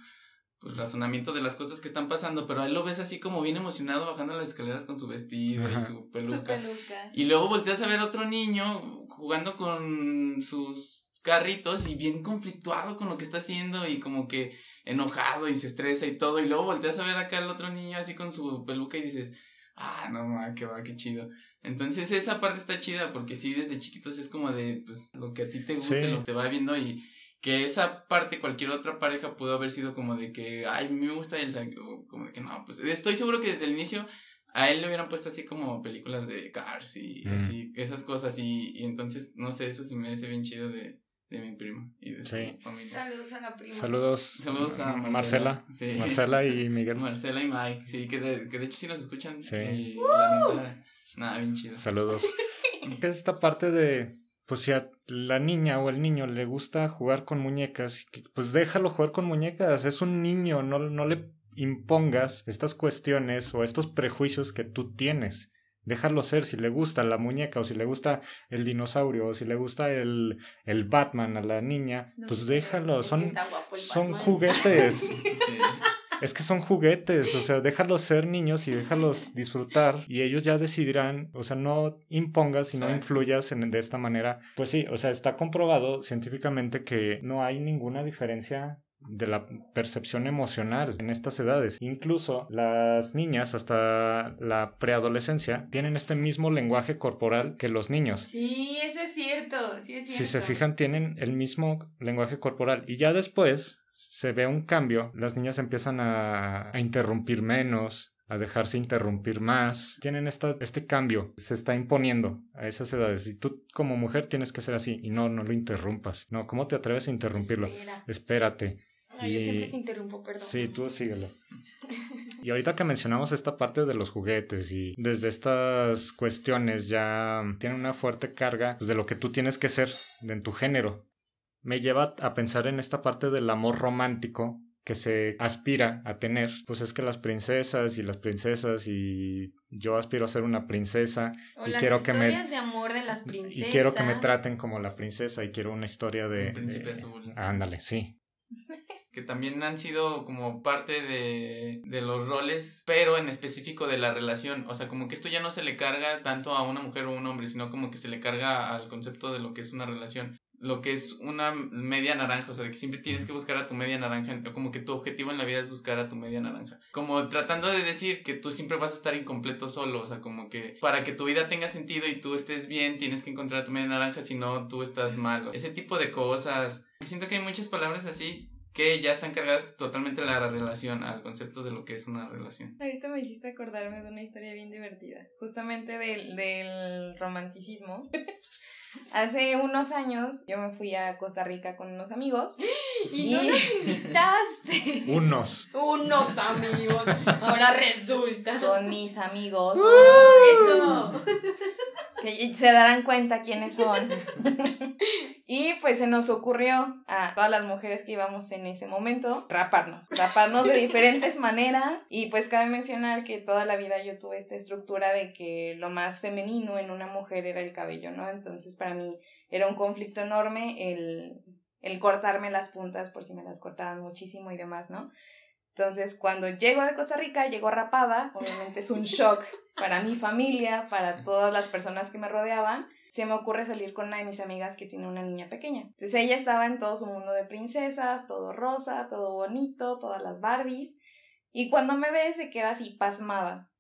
pues razonamiento de las cosas que están pasando, pero ahí lo ves así como bien emocionado bajando las escaleras con su vestido y su peluca. Su peluca. Y luego volteas a ver a otro niño jugando con sus carritos y bien conflictuado con lo que está haciendo y como que enojado y se estresa y todo. Y luego volteas a ver acá al otro niño así con su peluca y dices, ah, no, ma, qué va, qué chido. Entonces esa parte está chida porque sí, desde chiquitos es como de, pues, lo que a ti te guste, lo que te va viendo y que esa parte cualquier otra pareja pudo haber sido como de que, ay, me gusta el como de que no, pues estoy seguro que desde el inicio a él le hubieran puesto así como películas de Cars y así, esas cosas y, y entonces, no sé, eso sí me hace bien chido de, de mi primo y de su familia. Saludos a la prima. Saludos. Saludos a Marcela. Marcela, y Miguel. Marcela y Mike, sí, que de, que de hecho sí nos escuchan. Sí. Y la neta, nada, bien chido. Saludos. Esta parte de, pues si a la niña o el niño le gusta jugar con muñecas, pues déjalo jugar con muñecas. Es un niño, no, no le impongas estas cuestiones o estos prejuicios que tú tienes dejarlo ser si le gusta la muñeca o si le gusta el dinosaurio o si le gusta el, el Batman a la niña, pues déjalo, son, son juguetes. Es que son juguetes, o sea, déjalos ser niños y déjalos disfrutar y ellos ya decidirán, o sea, no impongas y no influyas en, de esta manera. Pues sí, o sea, está comprobado científicamente que no hay ninguna diferencia de la percepción emocional en estas edades. Incluso las niñas hasta la preadolescencia tienen este mismo lenguaje corporal que los niños. Sí, eso es cierto, sí es cierto. Si se fijan, tienen el mismo lenguaje corporal y ya después se ve un cambio, las niñas empiezan a, interrumpir menos, a dejarse interrumpir más. Tienen esta, este cambio, se está imponiendo a esas edades. Y tú como mujer tienes que ser así y no, no lo interrumpas. No, ¿cómo te atreves a interrumpirlo? Espérate yo siempre te interrumpo, perdón. Sí, tú síguelo. Y ahorita que mencionamos esta parte de los juguetes y desde estas cuestiones ya tiene una fuerte carga pues, de lo que tú tienes que ser en tu género. Me lleva a pensar en esta parte del amor romántico que se aspira a tener, pues es que las princesas y las princesas y yo aspiro a ser una princesa O y las quiero que me historias de amor de las princesas. y quiero que me traten como la princesa y quiero una historia de, El príncipe azul. ándale, sí. que también han sido como parte de, de los roles, pero en específico de la relación. O sea, como que esto ya no se le carga tanto a una mujer o un hombre, sino como que se le carga al concepto de lo que es una relación. Lo que es una media naranja, o sea, de que siempre tienes que buscar a tu media naranja, o como que tu objetivo en la vida es buscar a tu media naranja. Como tratando de decir que tú siempre vas a estar incompleto solo, o sea, como que para que tu vida tenga sentido y tú estés bien, tienes que encontrar a tu media naranja, si no, tú estás mal. Ese tipo de cosas. Siento que hay muchas palabras así que ya están cargadas totalmente a la relación, al concepto de lo que es una relación. Ahorita me hiciste acordarme de una historia bien divertida, justamente del, del romanticismo. Hace unos años yo me fui a Costa Rica con unos amigos Y no nos invitaste. Unos. Unos amigos. Ahora resulta. con mis amigos Eso. Que se darán cuenta quiénes son. y pues se nos ocurrió a todas las mujeres que íbamos en ese momento raparnos, raparnos de diferentes maneras y pues cabe mencionar que toda la vida yo tuve esta estructura de que lo más femenino en una mujer era el cabello, ¿no? Entonces para mí era un conflicto enorme el, el cortarme las puntas por si me las cortaban muchísimo y demás, ¿no? Entonces, cuando llego de Costa Rica, llego rapada, obviamente es un shock para mi familia, para todas las personas que me rodeaban. Se me ocurre salir con una de mis amigas que tiene una niña pequeña. Entonces ella estaba en todo su mundo de princesas, todo rosa, todo bonito, todas las Barbies. Y cuando me ve se queda así pasmada.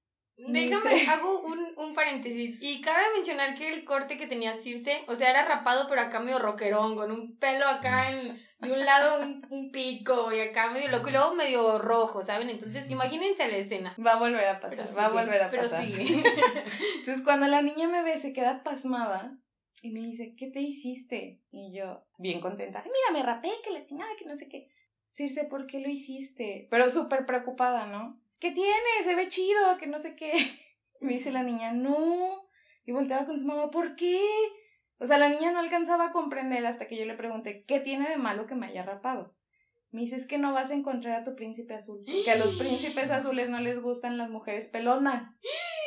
Déjame, hago un, un paréntesis. Y cabe mencionar que el corte que tenía Circe, o sea, era rapado, pero acá medio rockerón, con un pelo acá en, de un lado un, un pico y acá medio loco, y luego medio rojo, ¿saben? Entonces, imagínense la escena. Va a volver a pasar, Pero va a volver a pero pasar. sigue. Entonces cuando la niña me ve se queda pasmada y me dice, ¿qué te hiciste? Y yo, bien contenta, "Ay, mira, me rapé, que la chingada, que no sé qué. Circe, ¿por qué lo hiciste? Pero súper preocupada, ¿no? ¿Qué tiene? Se ve chido, que no sé qué. Me dice la niña, no. Y volteaba con su mamá, ¿por qué? O sea, la niña no alcanzaba a comprender hasta que yo le pregunté, ¿qué tiene de malo que me haya rapado? Me dice, es que no vas a encontrar a tu príncipe azul. Que a los príncipes azules no les gustan las mujeres pelonas.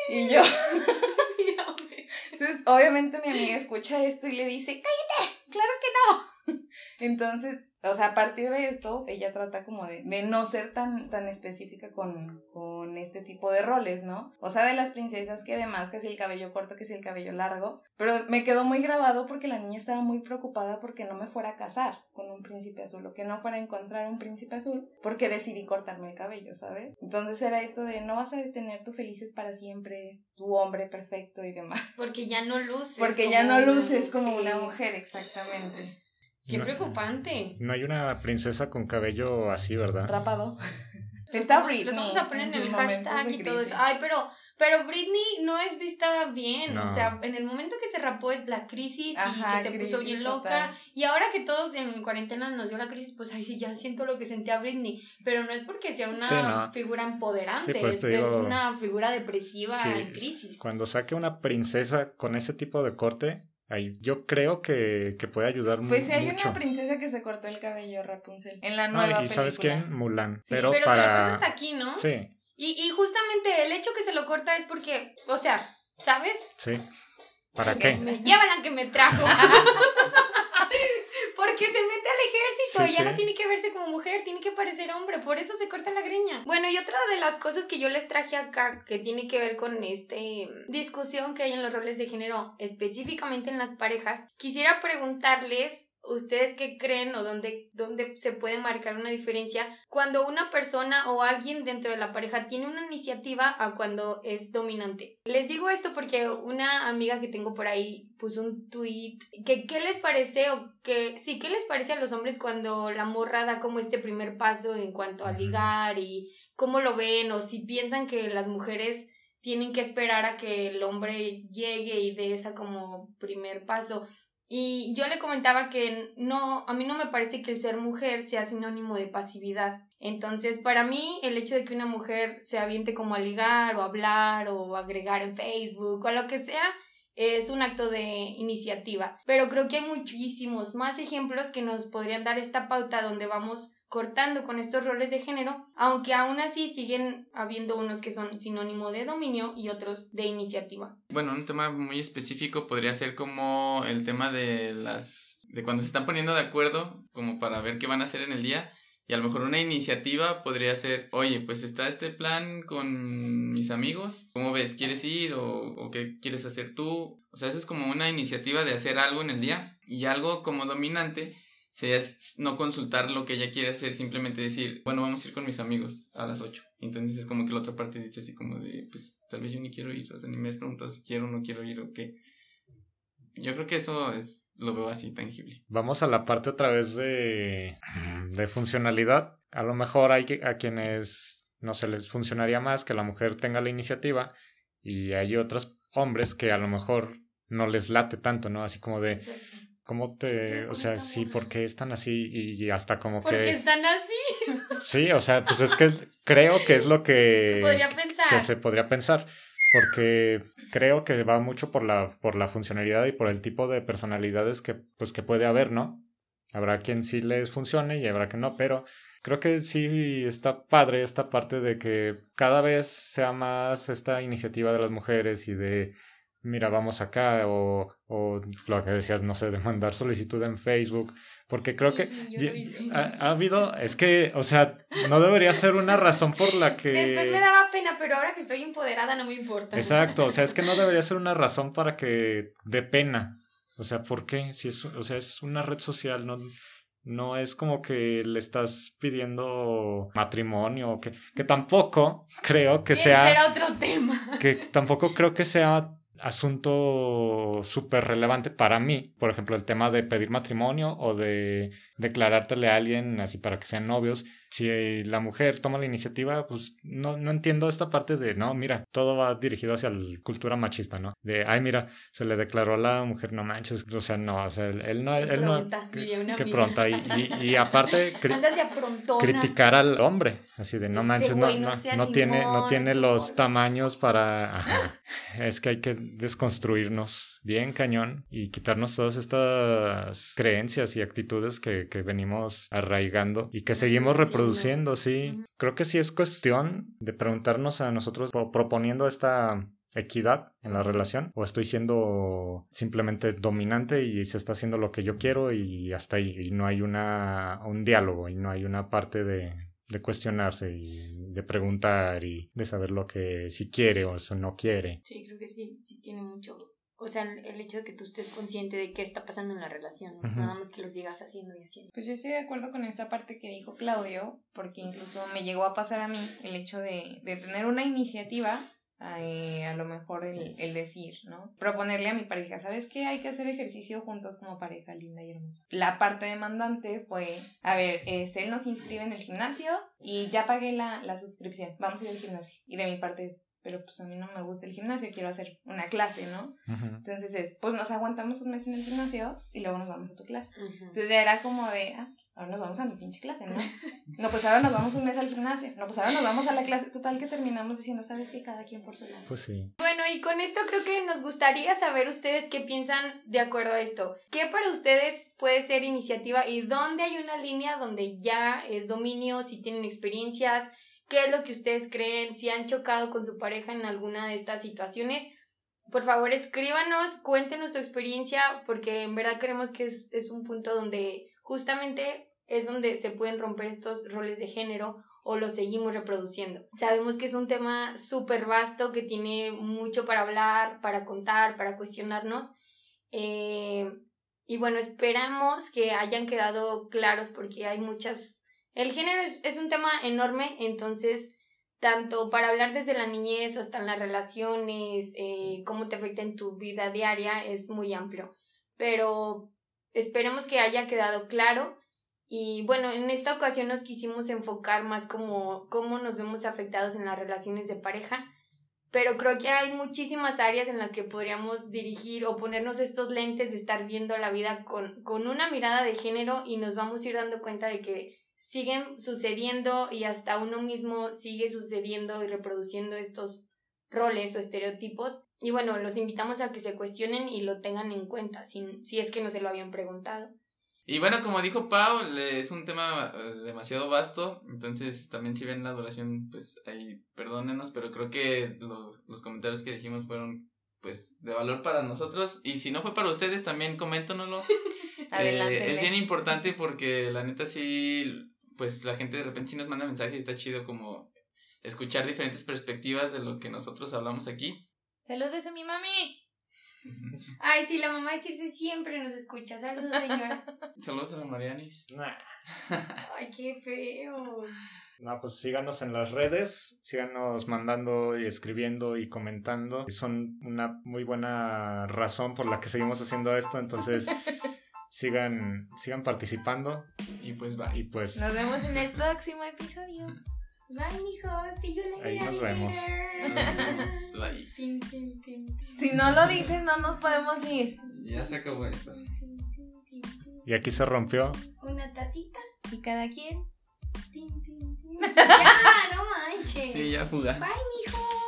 Y yo, entonces, obviamente mi amiga escucha esto y le dice, cállate, claro que no. Entonces, o sea, a partir de esto, ella trata como de, de no ser tan, tan específica con, con este tipo de roles, ¿no? O sea, de las princesas que además que si el cabello corto, que si el cabello largo. Pero me quedó muy grabado porque la niña estaba muy preocupada porque no me fuera a casar con un príncipe azul o que no fuera a encontrar un príncipe azul porque decidí cortarme el cabello, ¿sabes? Entonces era esto de no vas a tener tu felices para siempre, tu hombre perfecto y demás. Porque ya no luces. Porque ya no luces como una mujer, exactamente. Qué No- preocupante. No hay una princesa con cabello así, ¿verdad? Rapado. Está Britney. Los vamos a poner en, el hashtag y todo eso. Ay, pero, pero Britney no es vista bien. No. O sea, en el momento que se rapó es la crisis Ajá, y que se puso bien loca. total. Y ahora que todos en cuarentena nos dio la crisis, pues ay sí, ya siento lo que sentía Britney. Pero no es porque sea una Sí, no. figura empoderante, Sí, pues es, te es digo- una figura depresiva Sí, en crisis. Cuando saque una princesa con ese tipo de corte, ahí yo creo que, que puede ayudar mu- Pues sí, hay mucho. una princesa que se cortó el cabello Rapunzel. En la nueva y sabes quién? Mulan. Sí, pero, Pero se lo corta para... hasta aquí, ¿no? Sí, Y, y justamente el hecho que se lo corta es porque, o sea, ¿sabes? sí. ¿Para qué? Me llevan a que me trajo. Porque se mete al ejército Sí, ya sí. no tiene que verse como mujer, tiene que parecer hombre, por eso se corta la greña. Bueno, y otra de las cosas que yo les traje acá, que tiene que ver con este discusión que hay en los roles de género, específicamente en las parejas, quisiera preguntarles ¿Ustedes qué creen o dónde, dónde se puede marcar una diferencia cuando una persona o alguien dentro de la pareja tiene una iniciativa a cuando es dominante? Les digo esto porque una amiga que tengo por ahí puso un tweet que qué les parece o que sí, qué les parece a los hombres cuando la morra da como este primer paso en cuanto a ligar y cómo lo ven o si piensan que las mujeres tienen que esperar a que el hombre llegue y dé esa como primer paso. Y yo le comentaba que no, a mí no me parece que el ser mujer sea sinónimo de pasividad. Entonces, para mí, el hecho de que una mujer se aviente como a ligar o hablar o agregar en Facebook o lo que sea, es un acto de iniciativa. Pero creo que hay muchísimos más ejemplos que nos podrían dar esta pauta donde vamos cortando con estos roles de género, aunque aún así siguen habiendo unos que son sinónimo de dominio y otros de iniciativa. Bueno, un tema muy específico podría ser como el tema de las de cuando se están poniendo de acuerdo como para ver qué van a hacer en el día y a lo mejor una iniciativa podría ser, oye, pues está este plan con mis amigos, ¿cómo ves? ¿Quieres ir o, o, qué quieres hacer tú? O sea, eso es como una iniciativa de hacer algo en el día y algo como dominante sería no consultar lo que ella quiere hacer, simplemente decir, bueno, vamos a ir con mis amigos a las 8. Entonces es como que la otra parte dice así como de, pues tal vez yo ni quiero ir, o sea, ni me has preguntado si quiero o no quiero ir o qué. Yo creo que eso es, lo veo así tangible. Vamos a la parte otra vez de, de funcionalidad. A lo mejor hay a quienes no se les funcionaría más que la mujer tenga la iniciativa y hay otros hombres que a lo mejor no les late tanto, ¿no? Así como de, ¿cómo te, o sea, sí, ¿por qué están así? Y, hasta como que... ¿Por qué están así? Sí, o sea, pues es que creo que es lo que... Se podría pensar. Que se podría pensar porque creo que va mucho por la, por la funcionalidad y por el tipo de personalidades que, pues, que puede haber, ¿no? Habrá quien sí les funcione y habrá quien no, pero creo que sí está padre esta parte de que cada vez sea más esta iniciativa de las mujeres y de mira, vamos acá, o, o lo que decías, no sé, de mandar solicitud en Facebook, porque creo que ha, habido, es que, o sea, no debería ser una razón por la que... Después me daba pena, pero ahora que estoy empoderada no me importa. Exacto, o sea, es que no debería ser una razón para que de pena. O sea, ¿por qué? Si es, o sea, es una red social, no, no es como que le estás pidiendo matrimonio, que, que tampoco creo que sea... Era otro tema. Que tampoco creo que sea asunto súper relevante para mí, por ejemplo, el tema de pedir matrimonio o de declarártele a alguien así para que sean novios, si la mujer toma la iniciativa, pues no, no entiendo esta parte de, no, mira, todo va dirigido hacia la cultura machista, ¿no? De, ay, mira, se le declaró a la mujer, no manches, o sea, no, o sea, él no, él no, que, pronta, y, y, aparte, criticar al hombre, así de, no este manches, no, no, no, tiene, no tiene los tamaños para, ajá, es que hay que desconstruirnos bien cañón y quitarnos todas estas creencias y actitudes que, que venimos arraigando y que seguimos reproduciendo, sí. Creo que sí es cuestión de preguntarnos a nosotros proponiendo esta equidad en la relación o estoy siendo simplemente dominante y se está haciendo lo que yo quiero y hasta ahí y no hay una un diálogo y no hay una parte de, de cuestionarse y de preguntar y de saber lo que si quiere o si no quiere. Sí, creo que sí, sí tiene mucho o sea, el hecho de que tú estés consciente de qué está pasando en la relación, nada más que lo sigas haciendo y haciendo. Pues yo estoy de acuerdo con esta parte que dijo Claudio, porque incluso me llegó a pasar a mí el hecho de, de tener una iniciativa, eh, a lo mejor el, el, decir, ¿no? Proponerle a mi pareja, ¿sabes qué? Hay que hacer ejercicio juntos como pareja linda y hermosa. La parte demandante fue, a ver, este, él nos inscribe en el gimnasio y ya pagué la, la suscripción, vamos a ir al gimnasio. Y de mi parte es, pero pues a mí no me gusta el gimnasio, quiero hacer una clase, ¿no? Entonces es, pues nos aguantamos un mes en el gimnasio y luego nos vamos a tu clase. Entonces ya era como de, ah, ahora nos vamos a mi pinche clase, ¿no? no, pues ahora nos vamos un mes al gimnasio, no, pues ahora nos vamos a la clase, total que terminamos diciendo, ¿sabes qué? Cada quien por su lado. Pues sí. Bueno, y con esto creo que nos gustaría saber ustedes qué piensan de acuerdo a esto. ¿Qué para ustedes puede ser iniciativa y dónde hay una línea donde ya es dominio, si tienen experiencias? qué es lo que ustedes creen, si han chocado con su pareja en alguna de estas situaciones. Por favor, escríbanos, cuéntenos su experiencia, porque en verdad creemos que es, es un punto donde justamente es donde se pueden romper estos roles de género o los seguimos reproduciendo. Sabemos que es un tema súper vasto que tiene mucho para hablar, para contar, para cuestionarnos. Eh, y bueno, esperamos que hayan quedado claros porque hay muchas el género es, un tema enorme, entonces, tanto para hablar desde la niñez hasta en las relaciones, eh, cómo te afecta en tu vida diaria, es muy amplio. Pero esperemos que haya quedado claro. Y bueno, en esta ocasión nos quisimos enfocar más como cómo nos vemos afectados en las relaciones de pareja, pero creo que hay muchísimas áreas en las que podríamos dirigir o ponernos estos lentes de estar viendo la vida con, con una mirada de género y nos vamos a ir dando cuenta de que siguen sucediendo y hasta uno mismo sigue sucediendo y reproduciendo estos roles o estereotipos. Y bueno, los invitamos a que se cuestionen y lo tengan en cuenta, si, si es que no se lo habían preguntado. Y bueno, como dijo Pau, es un tema eh, demasiado vasto, entonces también si ven la duración, pues ahí perdónenos, pero creo que los comentarios que dijimos fueron pues de valor para nosotros y si no fue para ustedes también coméntanoslo. eh, es bien importante porque la neta sí, pues la gente de repente sí nos manda mensajes y está chido como escuchar diferentes perspectivas de lo que nosotros hablamos aquí. Saludos a mi mami. Ay, sí, la mamá de Circe siempre nos escucha. Saludos, señora. Saludos a la Marianis. Ay, qué feos. No, pues síganos en las redes, síganos mandando y escribiendo y comentando. Son una muy buena razón por la que seguimos haciendo esto, entonces sigan, sigan participando. Y pues va. Y pues. Nos vemos en el próximo episodio. Bye, mijos. See you later. Ahí nos vemos. Bye. Si no lo dices, no nos podemos ir. Ya se acabó esto. Y aquí se rompió. Una tacita. Y cada quien. ya, no manches. Sí, ya fuga. Bye, mijo.